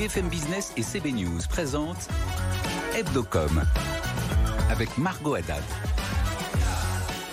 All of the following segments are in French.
BFM Business et CB News présentent Hebdocom avec Margot Haddad.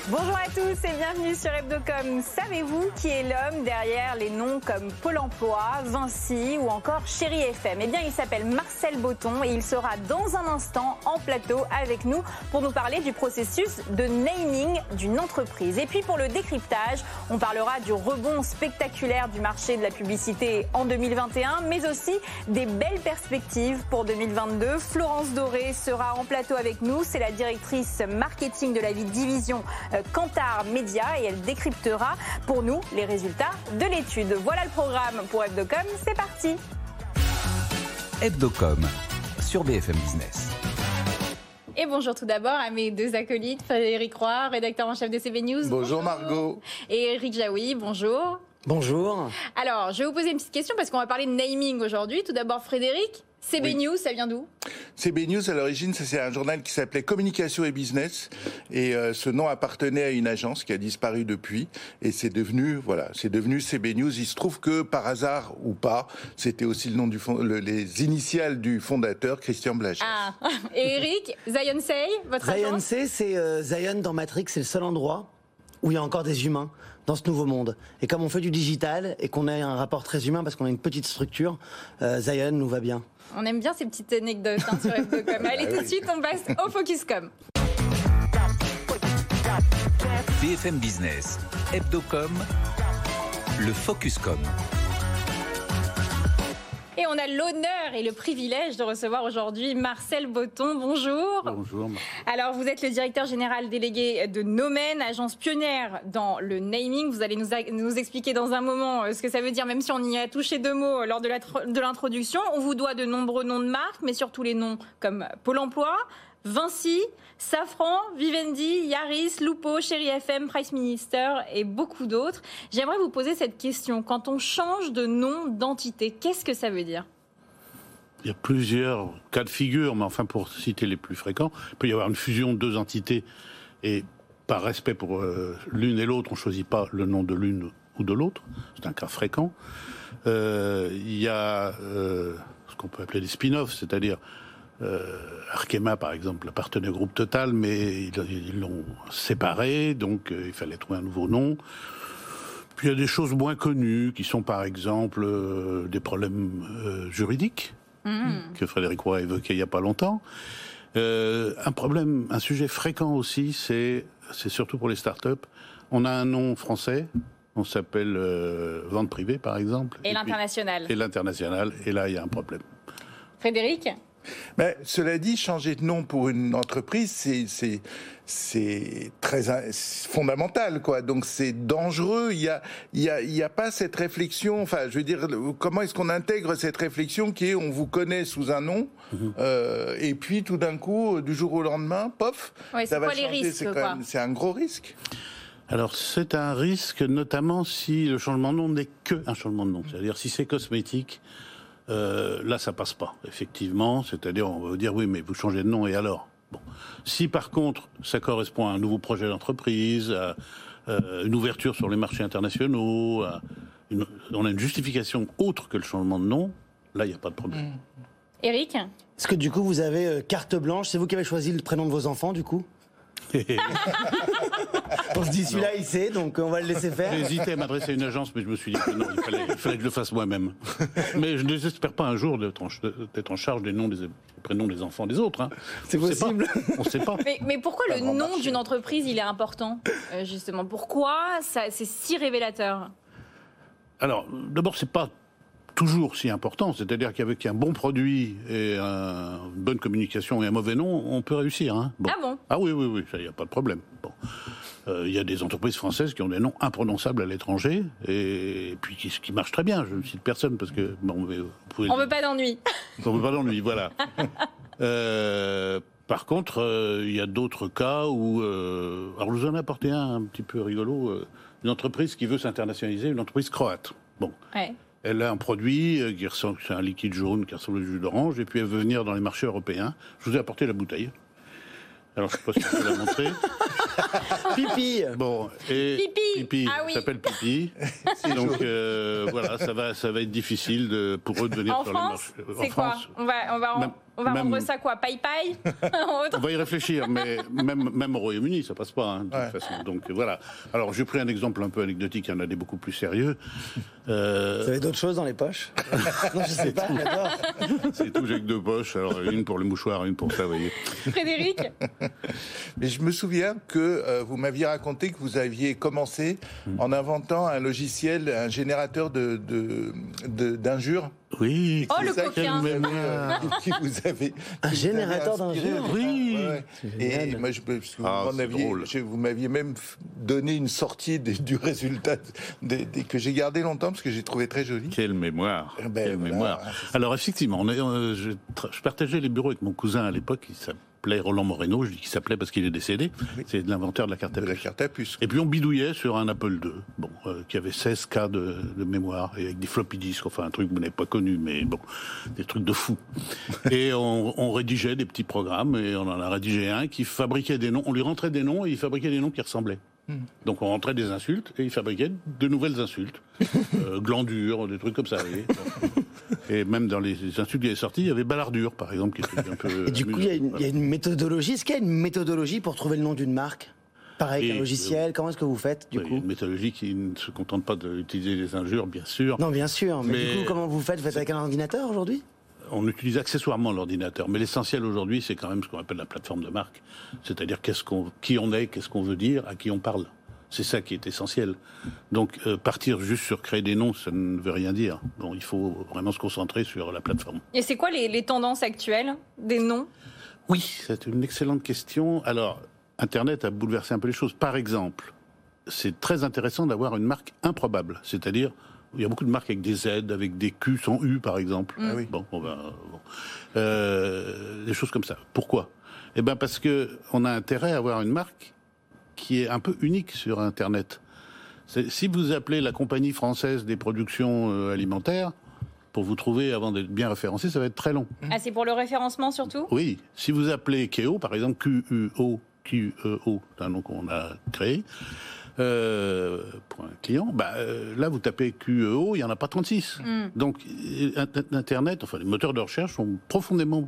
Bonjour à tous et bienvenue sur Hebdocom. Savez-vous qui est l'homme derrière les noms comme Pôle emploi, Vinci ou encore Chéri FM Eh bien, il s'appelle Marcel Botton et il sera dans un instant en plateau avec nous pour nous parler du processus de naming d'une entreprise. Et puis pour le décryptage, on parlera du rebond spectaculaire du marché de la publicité en 2021, mais aussi des belles perspectives pour 2022. Florence Doré sera en plateau avec nous. C'est la directrice marketing de la vie division Kantar Média et elle décryptera pour nous les résultats de l'étude. Voilà le programme pour Hebdocom, c'est parti Hebdocom sur BFM Business. Et bonjour tout d'abord à mes deux acolytes, Frédéric Roy, rédacteur en chef de CB News. Bonjour, Margot. Et Eric Jaoui, bonjour. Bonjour. Alors, je vais vous poser une petite question parce qu'on va parler de naming aujourd'hui. Tout d'abord, Frédéric, CB News, ça vient d'où? CB News, à l'origine, c'est un journal qui s'appelait Communication et Business. Et euh, ce nom appartenait à une agence qui a disparu depuis. Et c'est devenu, voilà, c'est devenu CB News. Il se trouve que, par hasard ou pas, c'était aussi le nom du fond, le, les initiales du fondateur, Christian Blaget. Ah, et Eric, Zion Say, votre Zion agence? Say, c'est euh, Zion dans Matrix, c'est le seul endroit où il y a encore des humains dans ce nouveau monde. Et comme on fait du digital et qu'on a un rapport très humain parce qu'on a une petite structure, euh, Zion nous va bien. On aime bien ces petites anecdotes hein, sur Hebdocom. Allez, tout de suite, on passe au Focuscom. BFM Business, Hebdocom, le Focuscom. Et on a l'honneur et le privilège de recevoir aujourd'hui Marcel Botton. Bonjour. Bonjour. Alors, vous êtes le directeur général délégué de Nomen, agence pionnière dans le naming. Vous allez nous, nous expliquer dans un moment euh, ce que ça veut dire, même si on y a touché deux mots lors de l'introduction. On vous doit de nombreux noms de marques, mais surtout les noms comme Pôle emploi, Vinci, Safran, Vivendi, Yaris, Lupo, Chéri FM, Price Minister et beaucoup d'autres. J'aimerais vous poser cette question. Quand on change de nom d'entité, qu'est-ce que ça veut dire? Il y a plusieurs cas de figure, mais enfin pour citer les plus fréquents, il peut y avoir une fusion de deux entités et par respect pour euh, l'une et l'autre, on ne choisit pas le nom de l'une ou de l'autre. C'est un cas fréquent. Euh, il y a euh, ce qu'on peut appeler des spin-offs, c'est-à-dire Arkema, par exemple, appartenait au groupe Total, mais ils l'ont séparé, donc euh, il fallait trouver un nouveau nom. Puis il y a des choses moins connues, qui sont par exemple euh, des problèmes euh, juridiques, mmh. que Frédéric Roy a évoqué il n'y a pas longtemps. Euh, un problème, un sujet fréquent aussi, c'est c'est surtout pour les startups. On a un nom français, on s'appelle euh, vente privée par exemple. Et, et l'international. Et l'international, et là il y a un problème. Frédéric? Mais cela dit, changer de nom pour une entreprise, c'est c'est très fondamental, quoi. Donc c'est dangereux. Il y a il y a il y a pas cette réflexion. Enfin, je veux dire, comment est-ce qu'on intègre cette réflexion qui est on vous connaît sous un nom mmh. euh, et puis tout d'un coup, du jour au lendemain, pof, ouais, ça va quoi changer. Les risques, c'est un gros risque. Alors c'est un risque, notamment si le changement de nom n'est que un changement de nom. C'est-à-dire si c'est cosmétique. Euh, là, ça passe pas, effectivement. C'est-à-dire, on va vous dire, oui, mais vous changez de nom et alors? Bon. Si par contre, ça correspond à un nouveau projet d'entreprise, à euh, une ouverture sur les marchés internationaux, à une, on a une justification autre que le changement de nom, là, il n'y a pas de problème. Mmh. Eric Est-ce que du coup, vous avez euh, carte blanche? C'est vous qui avez choisi le prénom de vos enfants, du coup? On se dit celui-là il sait, donc on va le laisser faire. J'ai hésité à m'adresser à une agence, mais je me suis dit que non, il fallait, il fallait que je le fasse moi-même. Mais je ne désespère pas un jour d'être en, en, charge des noms des prénoms des enfants des autres. Hein. C'est possible. On ne sait pas. Mais, mais pourquoi le nom d'une entreprise il est important euh, justement? Pourquoi c'est si révélateur? Alors, d'abord, c'est pas toujours si important. C'est-à-dire qu'avec un bon produit et un, une bonne communication et un mauvais nom, on peut réussir. Hein bon. Ah bon? Ah oui, oui, oui, il n'y a pas de problème. Bon. Euh, il y a des entreprises françaises qui ont des noms imprononçables à l'étranger et, et, puis qui, qui marchent très bien. Je ne cite personne parce que bon, vous pouvez. On veut pas d'ennui. On veut pas d'ennui, voilà. euh, par contre, euh, il y a d'autres cas où. Euh, alors, je vous en ai apporté un un petit peu rigolo. Euh, une entreprise qui veut s'internationaliser, une entreprise croate. Bon. Ouais. Elle a un produit qui ressemble, c'est un liquide jaune qui ressemble au jus d'orange, et puis elle veut venir dans les marchés européens. Je vous ai apporté la bouteille. Alors, je sais pas si je peux la montrer. Pipi Bon, et Pipi. Ah oui. s'appelle Pipi. Donc euh, voilà, ça va, ça va être difficile de, pour eux de venir En sur France, le marché. c'est quoi On va, on va, Même- on va même- rendre ça quoi Paille paille On va y réfléchir, mais même, même au Royaume-Uni, ça passe pas, hein, de toute Ouais. façon. Donc voilà. Alors, j'ai pris un exemple un peu anecdotique, il y en a des beaucoup plus sérieux. Euh, Vous avez d'autres choses dans les poches? Non, je sais pas, d'accord. c'est tout, j'ai que deux poches. Alors, une pour le mouchoir, une pour ça, vous voyez. Frédéric? Mais je me souviens que euh, vous m'aviez raconté que vous aviez commencé en inventant un logiciel, un générateur de de- de- d'injures. Oui. Oh, C'est le ça qui coquin. vous avez, euh, qui vous avez- Un vous générateur d'injures je. Oui. Ouais, Et moi, je, parce que vous Ah, m'en c'est aviez- drôle. je- vous m'aviez même donné une sortie des- du résultat des- des- que j'ai gardé longtemps parce que j'ai trouvé très joli. Quelle mémoire, Eh ben, quelle voilà, mémoire. Alors effectivement, on est, euh, je, je partageais les bureaux avec mon cousin à l'époque, s'appelait Roland Moreno, je dis qu'il s'appelait parce qu'il est décédé, c'est l'inventeur de la carte à De la puce. carte à puce. Et puis on bidouillait sur un Apple II, bon, euh, qui avait 16 K de, de mémoire, et avec des floppy disks, enfin un truc que vous n'avez pas connu, mais bon, des trucs de fou. et on, on rédigeait des petits programmes, et on en a rédigé un qui fabriquait des noms, on lui rentrait des noms, et il fabriquait des noms qui ressemblaient. Donc on rentrait des insultes, et il fabriquait de nouvelles insultes. euh, glandure, des trucs comme ça. Et même dans les insultes qui avaient sortis, il y avait balardure, par exemple, qui était un peu. Et du coup, il y, a une- il y a une méthodologie. Est-ce qu'il y a une méthodologie pour trouver le nom d'une marque Pareil qu'un logiciel? Comment est-ce que vous faites, du Oui, coup? une méthodologie qui ne se contente pas d'utiliser les injures, bien sûr. Non, bien sûr. Mais, Mais- du coup, comment vous faites? Vous faites avec un ordinateur aujourd'hui? On utilise accessoirement l'ordinateur, mais l'essentiel aujourd'hui, c'est quand même ce qu'on appelle la plateforme de marque. C'est-à-dire qu'est-ce qu'on, qui on est, qu'est-ce qu'on veut dire, à qui on parle. C'est ça qui est essentiel. Donc euh, partir juste sur créer des noms, ça ne veut rien dire. Bon, il faut vraiment se concentrer sur la plateforme. Et c'est quoi les, les tendances actuelles des noms? Oui, c'est une excellente question. Alors, Internet a bouleversé un peu les choses. Par exemple, c'est très intéressant d'avoir une marque improbable, c'est-à-dire il y a beaucoup de marques avec des Z, avec des Q sans U, par exemple. Ah oui. Bon, on va, bon. Euh, des choses comme ça. Pourquoi? Eh ben parce que on a intérêt à avoir une marque qui est un peu unique sur Internet. Si vous appelez la compagnie française des productions euh, alimentaires, pour vous trouver avant d'être bien référencé, ça va être très long. Ah, c'est pour le référencement surtout? Oui, si vous appelez Keo, par exemple, Q-U-O, Q-E-O, c'est un nom qu'on a créé, euh, pour un client, bah, euh, là, vous tapez QEO, il n'y en a pas 36. Donc, euh, Int- Internet, enfin, les moteurs de recherche ont profondément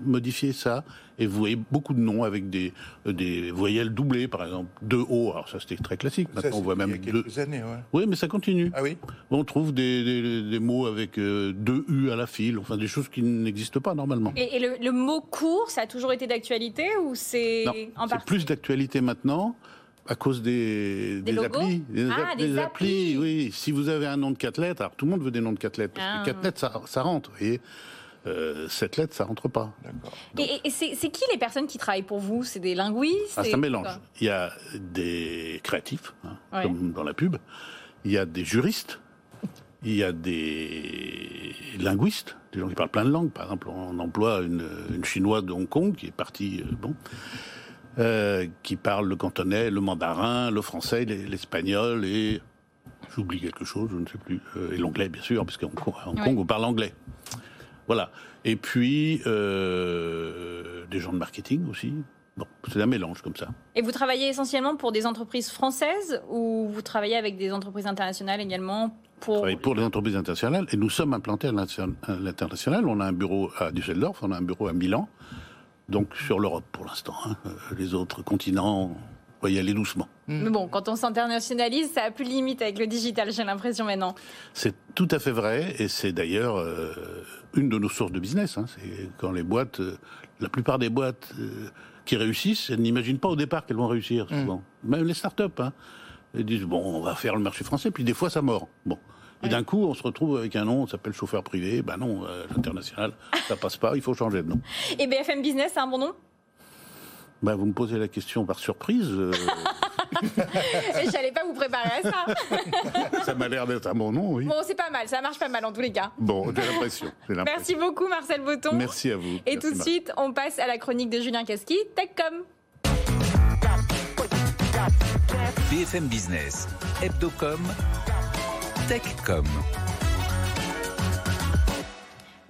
modifié ça, et vous voyez beaucoup de noms avec des, des voyelles doublées, par exemple, deux O, alors ça c'était très classique, Ça, maintenant on voit même il y a deux... quelques années, ouais. Oui, mais ça continue. Ah oui On trouve des, des- des mots avec euh, deux U à la file, enfin des choses qui n'existent pas normalement. Et, et le, le mot court, ça a toujours été d'actualité ou c'est Non, en c'est partie plus d'actualité maintenant à cause des, applis. Ah, app- des applis. oui. Si vous avez un nom de quatre lettres, alors tout le monde veut des noms de quatre lettres. Parce Ah. que quatre lettres, ça, ça rentre. Vous voyez euh, sept lettres, ça rentre pas. Et, et- et c'est qui les personnes qui travaillent pour vous? C'est des linguistes? Ah, c'est un mélange. Il y a des créatifs, hein, Ouais. comme dans la pub. Il y a des juristes. Il y a des linguistes, des gens qui parlent plein de langues. Par exemple, on emploie une, une chinoise de Hong Kong qui est partie, euh, bon, euh, qui parle le cantonais, le mandarin, le français, l'es- l'espagnol et j'oublie quelque chose, je ne sais plus, euh, et l'anglais bien sûr, parce qu'à Hong Kong, Ouais. On parle anglais. Voilà. Et puis euh, des gens de marketing aussi. Bon, c'est un mélange comme ça. Et vous travaillez essentiellement pour des entreprises françaises ou vous travaillez avec des entreprises internationales également pour pour les entreprises internationales et nous sommes implantés à l'international. On a un bureau à Düsseldorf, on a un bureau à Milan, donc sur l'Europe pour l'instant. hein. Euh, Les autres continents, on va y aller doucement. Mais bon, quand on s'internationalise, ça a plus de limite avec le digital, j'ai l'impression maintenant. C'est tout à fait vrai et c'est d'ailleurs euh, une de nos sources de business. hein. C'est quand les boîtes, euh, la plupart des boîtes euh, qui réussissent, elles n'imaginent pas au départ qu'elles vont réussir souvent. Même les startups. Hein. Elles disent bon, on va faire le marché français, puis des fois ça mord. Bon. Et d'un coup, on se retrouve avec un nom, on s'appelle chauffeur privé. Ben non, euh, l'international, ça passe pas, il faut changer de nom. Et BFM Business, c'est un bon nom? Ben, vous me posez la question par surprise. euh, J'allais pas vous préparer à ça. ça m'a l'air d'être un bon nom, oui. Bon, c'est pas mal, ça marche pas mal en tous les cas. Bon, j'ai l'impression. j'ai l'impression. Merci beaucoup Marcel Botton. Merci à vous. Et Merci, tout de Marc. suite, on passe à la chronique de Julien Casqui, TechCom. BFM Business, Hebdocom, Techcom.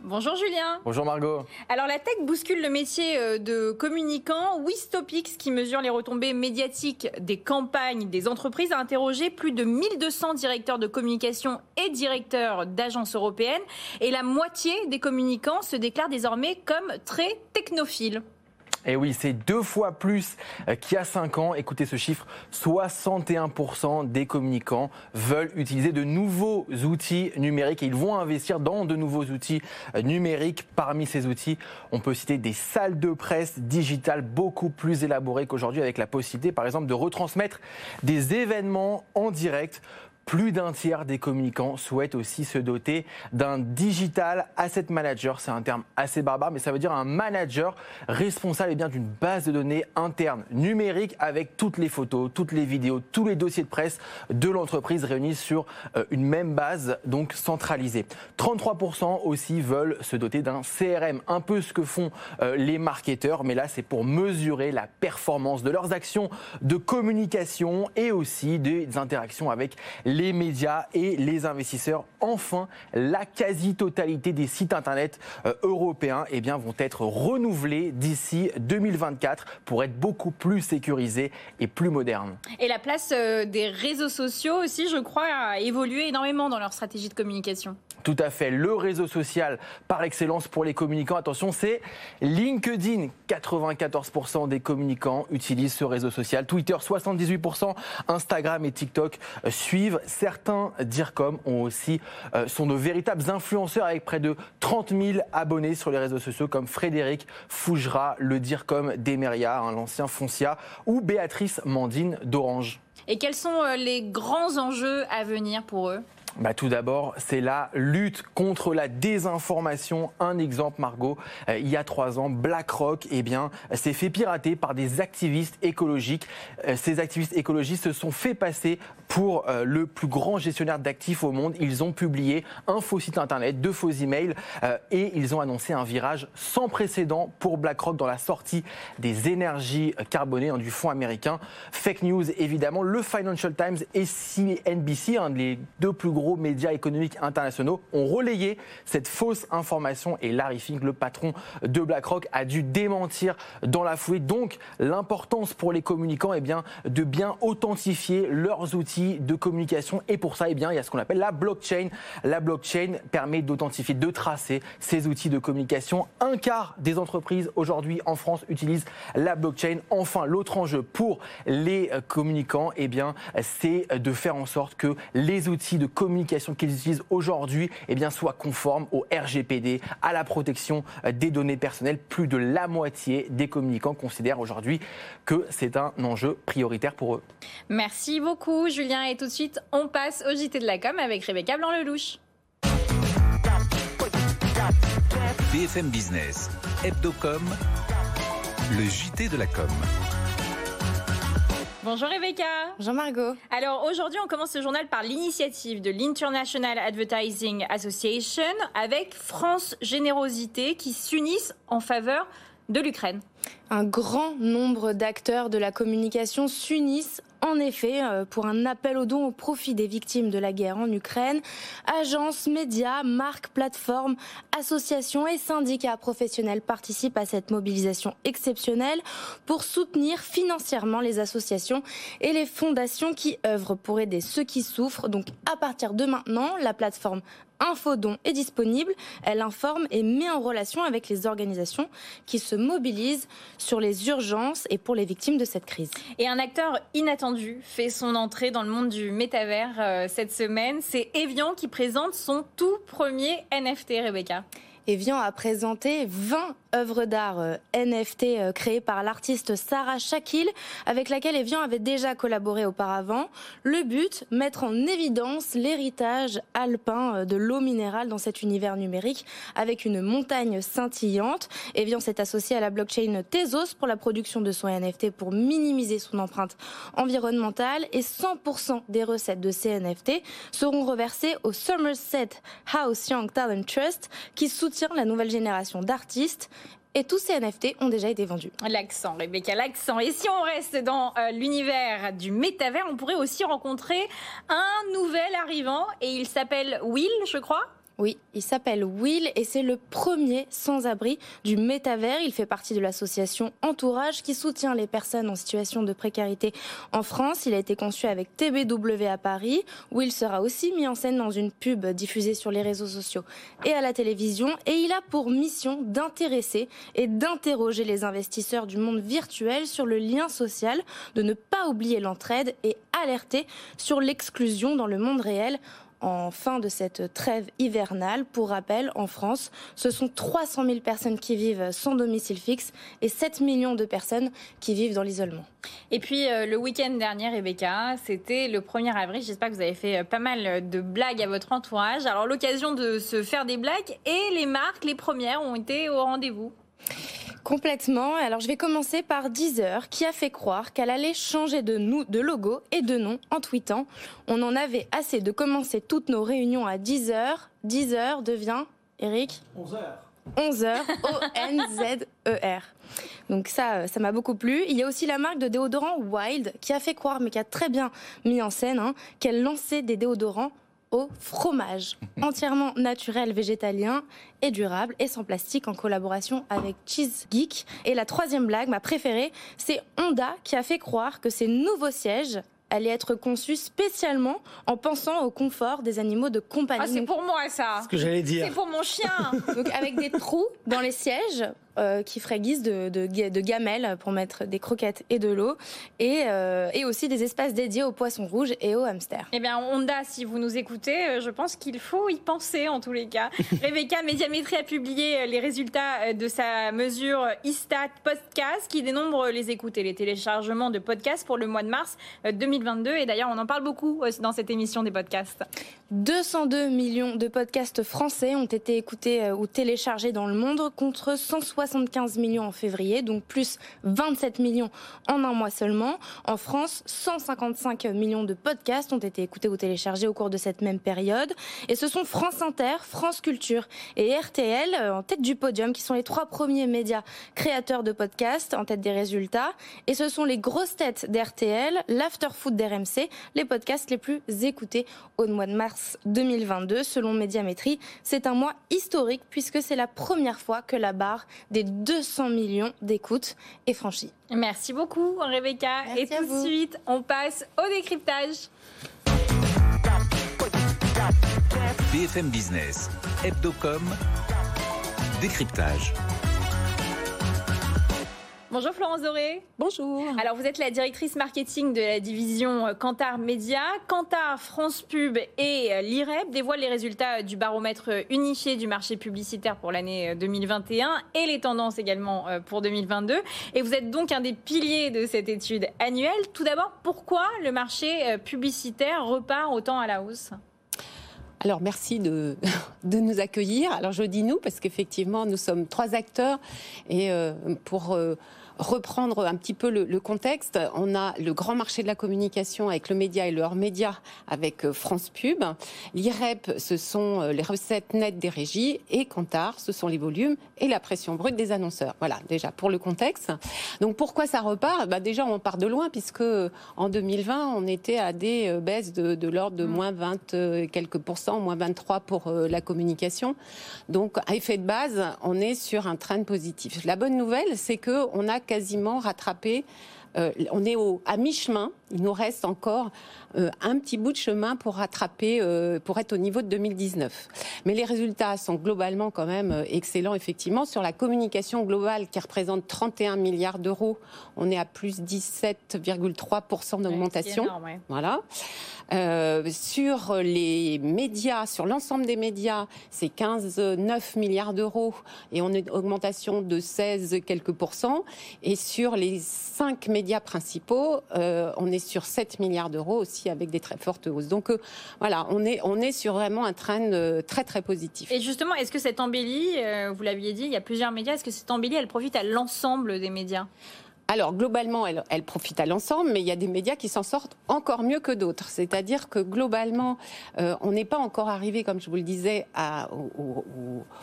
Bonjour Julien. Bonjour Margot. Alors la tech bouscule le métier euh, de communicant. Wistopix, qui mesure les retombées médiatiques des campagnes des entreprises, a interrogé plus de 1200 directeurs de communication et directeurs d'agences européennes. Et la moitié des communicants se déclarent désormais comme très technophiles. Et oui, c'est deux fois plus euh, qu'il y a cinq ans. Écoutez ce chiffre, 61% des communicants veulent utiliser de nouveaux outils numériques et ils vont investir dans de nouveaux outils euh, numériques. Parmi ces outils, on peut citer des salles de presse digitales beaucoup plus élaborées qu'aujourd'hui avec la possibilité, par exemple, de retransmettre des événements en direct plus d'un tiers des communicants souhaitent aussi se doter d'un digital asset manager. C'est un terme assez barbare, mais ça veut dire un manager responsable eh bien d'une base de données interne numérique avec toutes les photos, toutes les vidéos, tous les dossiers de presse de l'entreprise réunis sur euh, une même base, donc centralisée. 33% aussi veulent se doter d'un CRM, un peu ce que font euh, les marketeurs, mais là c'est pour mesurer la performance de leurs actions de communication et aussi des interactions avec les les médias et les investisseurs. Enfin, la quasi-totalité des sites internet euh, européens eh bien, vont être renouvelés d'ici 2024 pour être beaucoup plus sécurisés et plus modernes. Et la place euh, des réseaux sociaux aussi, je crois, a évolué énormément dans leur stratégie de communication. Tout à fait. Le réseau social par excellence pour les communicants, attention, c'est LinkedIn. 94% des communicants utilisent ce réseau social. Twitter, 78%. Instagram et TikTok suivent. Certains DIRCOM ont aussi, euh, sont de véritables influenceurs avec près de 30 000 abonnés sur les réseaux sociaux comme Frédéric Fougera, le DIRCOM d'Emeria, hein, l'ancien Foncia, ou Béatrice Mandine d'Orange. Et quels sont euh, les grands enjeux à venir pour eux? Bah, tout d'abord, c'est la lutte contre la désinformation. Un exemple, Margot, euh, il y a trois ans, BlackRock eh bien, s'est fait pirater par des activistes écologiques. Euh, ces activistes écologistes se sont fait passer pour euh, le plus grand gestionnaire d'actifs au monde. Ils ont publié un faux site internet, deux faux emails et ils ont annoncé un virage sans précédent pour BlackRock dans la sortie des énergies carbonées hein, du fonds américain. Fake news, évidemment. Le Financial Times et CNBC, un des deux plus gros médias économiques internationaux ont relayé cette fausse information et Larry Fink, le patron de BlackRock, a dû démentir dans la foulée. Donc l'importance pour les communicants eh bien, de bien authentifier leurs outils de communication et pour ça eh bien, il y a ce qu'on appelle la blockchain. La blockchain permet d'authentifier, de tracer ces outils de communication. Un quart des entreprises aujourd'hui en France utilisent la blockchain. Enfin, l'autre enjeu pour les communicants, eh bien, c'est de faire en sorte que les outils de communication communication qu'ils utilisent aujourd'hui eh bien, soit conforme au RGPD, à la protection euh, des données personnelles. Plus de la moitié des communicants considèrent aujourd'hui que c'est un enjeu prioritaire pour eux. Merci beaucoup Julien et tout de suite on passe au JT de la com avec Rebecca Blanc-Lelouch. BFM Business, Hebdocom, le JT de la com. Bonjour Rebecca. Bonjour Margot. Alors aujourd'hui, on commence ce journal par l'initiative de l'International Advertising Association avec France Générosité qui s'unissent en faveur de l'Ukraine. Un grand nombre d'acteurs de la communication s'unissent en effet, euh, pour un appel aux dons au profit des victimes de la guerre en Ukraine, agences, médias, marques, plateformes, associations et syndicats professionnels participent à cette mobilisation exceptionnelle pour soutenir financièrement les associations et les fondations qui œuvrent pour aider ceux qui souffrent. Donc à partir de maintenant, la plateforme Infodon est disponible. Elle informe et met en relation avec les organisations qui se mobilisent sur les urgences et pour les victimes de cette crise. Et un acteur inattendu fait son entrée dans le monde du métavers euh, cette semaine. C'est Evian qui présente son tout premier NFT, Rebecca. Evian a présenté 20 œuvre d'art euh, NFT euh, créée par l'artiste Sarah Shakil, avec laquelle Evian avait déjà collaboré auparavant. Le but, mettre en évidence l'héritage alpin euh, de l'eau minérale dans cet univers numérique, avec une montagne scintillante. Evian s'est associé à la blockchain Tezos pour la production de son NFT pour minimiser son empreinte environnementale et 100% des recettes de ces NFT seront reversées au Somerset House Young Talent Trust qui soutient la nouvelle génération d'artistes et tous ces NFT ont déjà été vendus. L'accent, Rebecca, l'accent. Et si on reste dans euh, l'univers du métavers, on pourrait aussi rencontrer un nouvel arrivant et il s'appelle Will, je crois. Oui, il s'appelle Will et c'est le premier sans-abri du métavers. Il fait partie de l'association Entourage qui soutient les personnes en situation de précarité en France. Il a été conçu avec TBW à Paris. Will sera aussi mis en scène dans une pub diffusée sur les réseaux sociaux et à la télévision. Et il a pour mission d'intéresser et d'interroger les investisseurs du monde virtuel sur le lien social, de ne pas oublier l'entraide et alerter sur l'exclusion dans le monde réel en fin de cette trêve hivernale. Pour rappel, en France, ce sont 300 000 personnes qui vivent sans domicile fixe et 7 millions de personnes qui vivent dans l'isolement. Et puis euh, le week-end dernier, Rebecca, c'était le 1er avril. J'espère que vous avez fait euh, pas mal de blagues à votre entourage. Alors l'occasion de se faire des blagues et les marques, les premières, ont été au rendez-vous. Complètement. Alors je vais commencer par Deezer qui a fait croire qu'elle allait changer de, nous, de logo et de nom en tweetant On en avait assez de commencer toutes nos réunions à 10h. 10h devient, Eric 11h. 11h, O-N-Z-E-R. Donc ça, euh, ça m'a beaucoup plu. Il y a aussi la marque de déodorant Wild qui a fait croire, mais qui a très bien mis en scène, hein, qu'elle lançait des déodorants au fromage, entièrement naturel, végétalien et durable et sans plastique en collaboration avec Cheese Geek. Et la troisième blague, ma préférée, c'est Honda qui a fait croire que ses nouveaux sièges allaient être conçus spécialement en pensant au confort des animaux de compagnie. Ah, c'est pour moi ça. Ce que j'allais dire. C'est pour mon chien. Donc avec des trous dans les sièges qui ferait guise de, de, de, gamelles pour mettre des croquettes et de l'eau, et, euh, et, aussi des espaces dédiés aux poissons rouges et aux hamsters. Eh bien, Honda, si vous nous écoutez, euh, je pense qu'il faut y penser en tous les cas. Rebecca Médiamétrie a publié les résultats de sa mesure Istat Podcast qui dénombre les écoutes et les téléchargements de podcasts pour le mois de mars 2022. Et d'ailleurs, on en parle beaucoup dans cette émission des podcasts. 202 millions de podcasts français ont été écoutés ou téléchargés dans le monde contre 160 75 millions en février, donc plus 27 millions en un mois seulement. En France, 155 millions de podcasts ont été écoutés ou téléchargés au cours de cette même période. Et ce sont France Inter, France Culture et RTL euh, en tête du podium, qui sont les trois premiers médias créateurs de podcasts en tête des résultats. Et ce sont les grosses têtes d'RTL, l'afterfoot d'RMC, les podcasts les plus écoutés au mois de mars 2022. Selon Médiamétrie, c'est un mois historique puisque c'est la première fois que la barre des 200 millions d'écoutes est franchie. Merci beaucoup, Rebecca. Et tout de suite, on passe au décryptage. BFM Business, Hebdocom, décryptage. Bonjour Florence Doré. Bonjour. Alors vous êtes la directrice marketing de la division Kantar Média. Kantar, France Pub et l'IREP dévoilent les résultats du baromètre unifié du marché publicitaire pour l'année 2021 et les tendances également euh, pour 2022. Et vous êtes donc un des piliers de cette étude annuelle. Tout d'abord, pourquoi le marché euh, publicitaire repart autant à la hausse? Alors merci de, de nous accueillir. Alors je dis nous parce qu'effectivement nous sommes trois acteurs et euh, pour reprendre un petit peu le, contexte, on a le grand marché de la communication avec le média et le hors-média avec euh, France Pub. L'IREP, ce sont euh, les recettes nettes des régies et Kantar, ce sont les volumes et la pression brute des annonceurs. Voilà, déjà pour le contexte. Donc pourquoi ça repart? Bah Déjà, on part de loin puisque euh, en 2020, on était à des baisses de, de l'ordre de mm. moins 20 quelques pourcents, moins 23 pour la communication. Donc à effet de base, on est sur un train positif. La bonne nouvelle, c'est que on a quasiment rattrapé. Euh, on est au, à mi-chemin. Il nous reste encore euh, un petit bout de chemin pour rattraper, euh, pour être au niveau de 2019. Mais les résultats sont globalement quand même excellents, effectivement. Sur la communication globale, qui représente 31 milliards d'euros, on est à plus 17,3% d'augmentation. Voilà. Euh, sur les médias, sur l'ensemble des médias, c'est 15,9 milliards d'euros et on est augmentation de 16 quelques pourcents. Et sur les cinq médias principaux, euh, on est sur 7 milliards d'euros aussi avec des très fortes hausses. Donc euh, voilà, on est, on est sur vraiment un train très très positif. Et justement, est-ce que cette embellie, vous l'aviez dit, il y a plusieurs médias, est-ce que cette embellie, elle profite à l'ensemble des médias? Alors globalement, elle, elle, profite à l'ensemble, mais il y a des médias qui s'en sortent encore mieux que d'autres. C'est-à-dire que globalement, euh, on n'est pas encore arrivé, comme je vous le disais, à, au,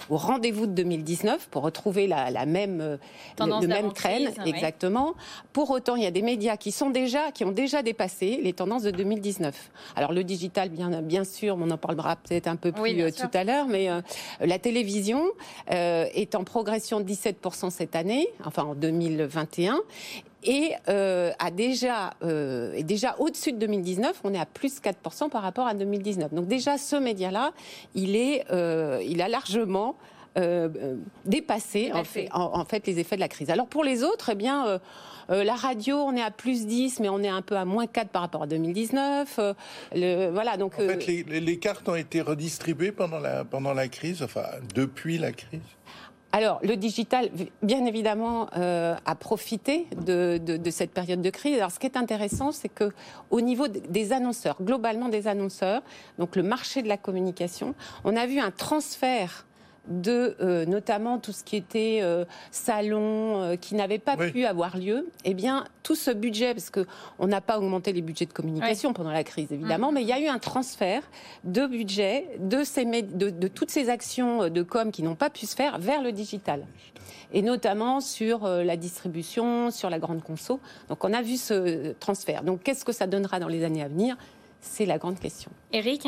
au, rendez-vous de 2019 pour retrouver la, la même, euh, le, le, même traîne, exactement. Ouais. Pour autant, il y a des médias qui sont déjà, qui ont déjà dépassé les tendances de 2019. Alors le digital, bien, bien sûr, on en parlera peut-être un peu plus oui, euh, tout à l'heure, mais euh, la télévision euh, est en progression de 17% cette année, enfin en 2021 et euh, a déjà, euh, déjà au-dessus de 2019. On est à plus 4% par rapport à 2019. Donc déjà, ce média-là, il, est, euh, il a largement euh, dépassé en fait, en, en fait, les effets de la crise. Alors pour les autres, eh bien... Euh, la radio, on est à plus 10, mais on est un peu à moins 4 par rapport à 2019. Euh, le, voilà, donc, en fait, les, les, cartes ont été redistribuées pendant la, pendant la crise, enfin, depuis la crise alors, le digital, bien évidemment, euh, a profité de, de, de, cette période de crise. Alors, ce qui est intéressant, c'est que au niveau des annonceurs, globalement des annonceurs, donc le marché de la communication, on a vu un transfert de euh, notamment tout ce qui était euh, salon euh, qui n'avait pas oui. pu avoir lieu, eh bien tout ce budget, parce que on n'a pas augmenté les budgets de communication oui. pendant la crise évidemment, mmh. mais il y a eu un transfert de budget de, ces, de, de toutes ces actions de com qui n'ont pas pu se faire vers le digital et notamment sur la distribution, sur la grande conso. Donc on a vu ce transfert. Donc qu'est-ce que ça donnera dans les années à venir? C'est la grande question. Eric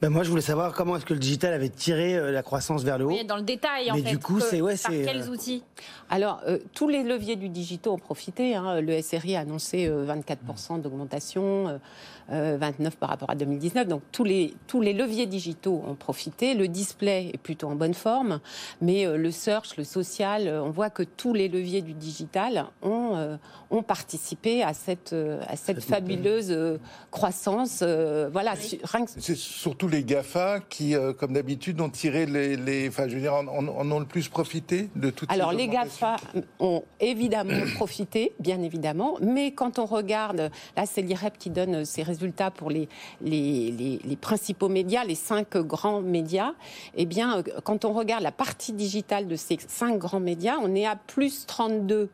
ben moi, je voulais savoir comment est-ce que le digital avait tiré euh, la croissance vers le haut. Oui, dans le détail, en Mais fait. du coup, c'est ouais, par quels euh... outils? Alors, euh, tous les leviers du digital ont profité. Hein. Le SRI a annoncé 24% d'augmentation, 29 par rapport à 2019. Donc, tous les tous les leviers digitaux ont profité. Le display est plutôt en bonne forme, mais euh, le search, le social, on voit que tous les leviers du digital ont ont participé à cette à cette, fabuleuse croissance. voilà. Oui. C'est surtout les GAFA qui, euh, comme d'habitude, ont tiré les, les, enfin, je veux dire, en, en, en, ont le plus profité de toutes Alors les GAFA ont évidemment profité, bien évidemment, mais quand on regarde, là c'est l'IREP qui donne ses résultats pour les, les, les, les, principaux médias, les cinq grands médias, eh bien, quand on regarde la partie digitale de ces cinq grands médias, on est à plus 32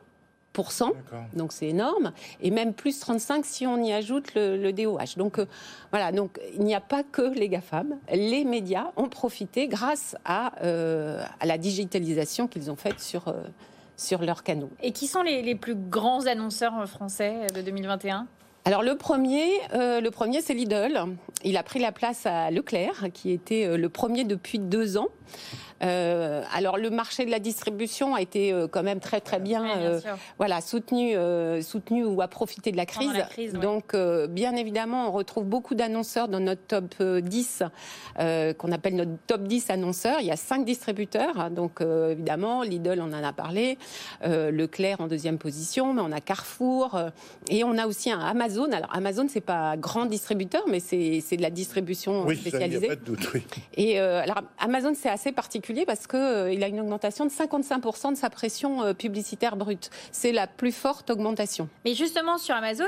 donc c'est énorme, et même plus 35 si on y ajoute le, le DOH. Donc euh, voilà, donc il n'y a pas que les GAFAM, les médias ont profité grâce à, euh, à la digitalisation qu'ils ont faite sur, euh, sur leurs canaux. Et qui sont les, les plus grands annonceurs français de 2021 alors le premier, euh, le premier c'est Lidl. Il a pris la place à Leclerc, qui était le premier depuis deux ans. Euh, alors le marché de la distribution a été euh, quand même très très bien, oui, bien euh, voilà soutenu, euh, soutenu ou a profité de la crise. La crise Donc bien évidemment, on retrouve beaucoup d'annonceurs dans notre top 10 qu'on appelle notre top 10 annonceurs. Il y a cinq distributeurs, donc évidemment Lidl, on en a parlé, Leclerc en deuxième position, mais on a Carrefour et on a aussi un Amazon. Alors Amazon c'est pas grand distributeur, mais c'est de la distribution oui, spécialisée. Ça, y a pas de doute, oui. Et alors Amazon c'est assez particulier parce qu'il euh, a une augmentation de 55% de sa pression euh, publicitaire brute. C'est la plus forte augmentation. Mais justement, sur Amazon,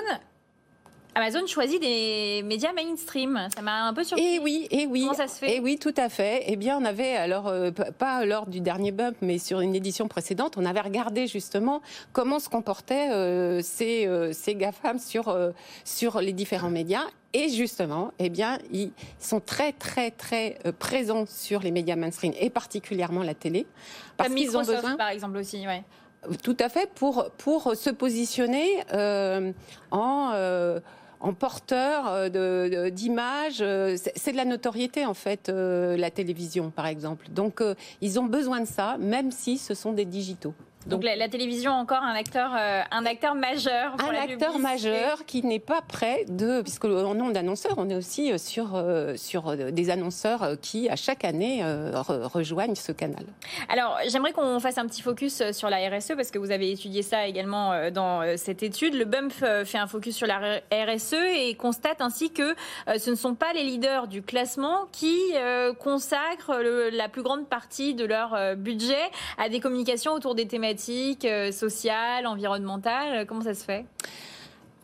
Amazon choisit des médias mainstream. Ça m'a un peu surpris. Et oui, et oui. Comment ça se fait Et oui, tout à fait. Eh bien, on avait, alors, euh, pas lors du dernier bump, mais sur une édition précédente, on avait regardé justement comment se comportaient euh, ces, euh, ces GAFAM sur, euh, sur les différents médias. Et justement, eh bien, ils sont très, très, très présents sur les médias mainstream et particulièrement la télé. Parce qu'ils ont besoin. par exemple, aussi, ouais. Tout à fait, pour, pour se positionner en. Euh, en porteur d'images. C'est de la notoriété, en fait, euh, la télévision, par exemple. Donc, euh, ils ont besoin de ça, même si ce sont des digitaux. Donc, Donc la, la, télévision encore un acteur, euh, un acteur majeur. Pour un la acteur majeur qui n'est pas prêt de, puisque en nom d'annonceurs, on est aussi sur euh, sur des annonceurs qui à chaque année euh, re rejoignent ce canal. Alors j'aimerais qu'on fasse un petit focus sur la RSE parce que vous avez étudié ça également euh, dans euh, cette étude. Le BUMP fait un focus sur la RSE et constate ainsi que euh, ce ne sont pas les leaders du classement qui consacrent le, la plus grande partie de leur budget à des communications autour des thématiques thématiques euh, sociales, environnementales Comment ça se fait?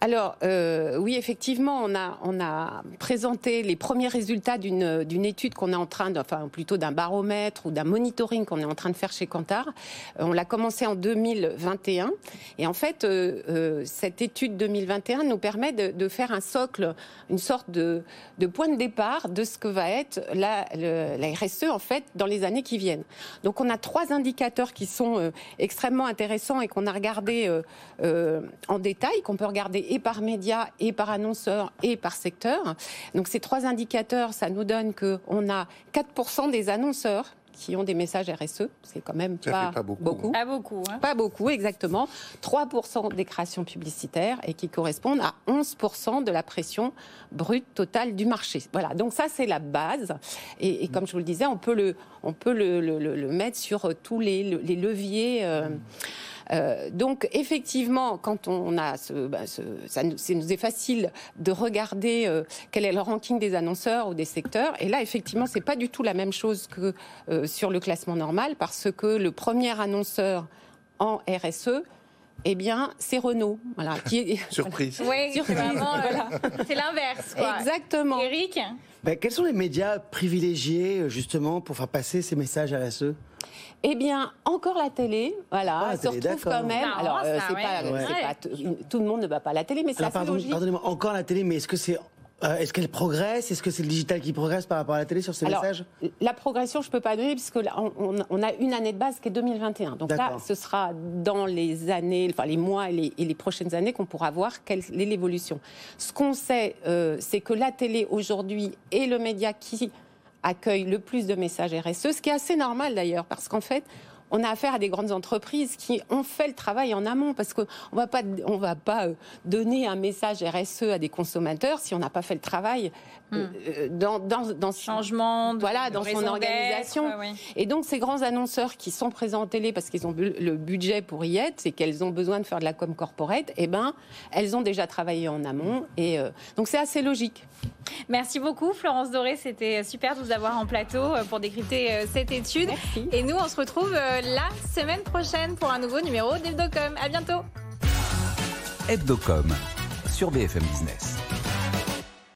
Alors, euh, oui, effectivement, on a, présenté les premiers résultats d'une étude qu'on est en train de, enfin plutôt d'un baromètre ou d'un monitoring qu'on est en train de faire chez Kantar. Euh, on l'a commencé en 2021. Et en fait, euh, cette étude 2021 nous permet de, faire un socle, une sorte de, point de départ de ce que va être la, RSE, en fait, dans les années qui viennent. Donc, on a trois indicateurs qui sont extrêmement intéressants et qu'on a regardé en détail, qu'on peut regarder et par média, et par annonceur, et par secteur. Donc ces trois indicateurs, ça nous donne qu'on a 4% des annonceurs qui ont des messages RSE, c'est quand même Ça pas, beaucoup. beaucoup. Pas beaucoup. hein. Pas beaucoup, exactement. 3% des créations publicitaires et qui correspondent à 11% de la pression brute totale du marché. Voilà, donc ça c'est la base. Et, et comme je vous le disais, on peut le, on peut le, le- le- le mettre sur tous les, les leviers. euh, euh, donc effectivement, quand on a ce, ce- ça, nous, ça nous est facile de regarder euh, quel est le ranking des annonceurs ou des secteurs. Et là, effectivement, c'est pas du tout la même chose que euh, sur le classement normal, parce que le premier annonceur en RSE, eh bien, c'est Renault, voilà, qui est Surprise. Oui, c'est voilà. l'inverse. Exactement. Eric Ben, quels sont les médias privilégiés justement pour faire passer ces messages RSE Eh bien, encore la télé, voilà, Ah, la se télé, retrouve quand même. Alors, euh, ça, c'est ouais. pas, Ouais. tout le monde ne va pas à la télé, mais c'est assez pardon, logique. pardonnez-moi, encore la télé, mais est-ce que c'est euh, est-ce qu'elle progresse? Est-ce que c'est le digital qui progresse par rapport à la télé sur ces Alors, messages la progression, je peux pas donner puisque là, on, a une année de base qui est 2021. Donc là, ce sera dans les années, enfin les mois et les, et les prochaines années qu'on pourra voir quelle est l'évolution. Ce qu'on sait, euh, c'est que la télé aujourd'hui est le média qui accueille le plus de messages RSE, ce qui est assez normal d'ailleurs, parce qu'en fait, on a affaire à des grandes entreprises qui ont fait le travail en amont, parce qu'on va pas, on va pas euh, donner un message RSE à des consommateurs si on n'a pas fait le travail euh, euh, dans, dans, Changement de Voilà, dans son organisation. et donc, ces grands annonceurs qui sont présents en télé parce qu'ils ont le budget pour y être, c'est qu'elles ont besoin de faire de la com corporate, eh ben, elles ont déjà travaillé en amont. Et euh, donc, c'est assez logique. Merci beaucoup, Florence Doré. C'était super de vous avoir en plateau pour décrypter cette étude. Merci. Et nous, on se retrouve euh, la semaine prochaine pour un nouveau numéro d'Evdocom. À bientôt. Hebdocom sur BFM Business.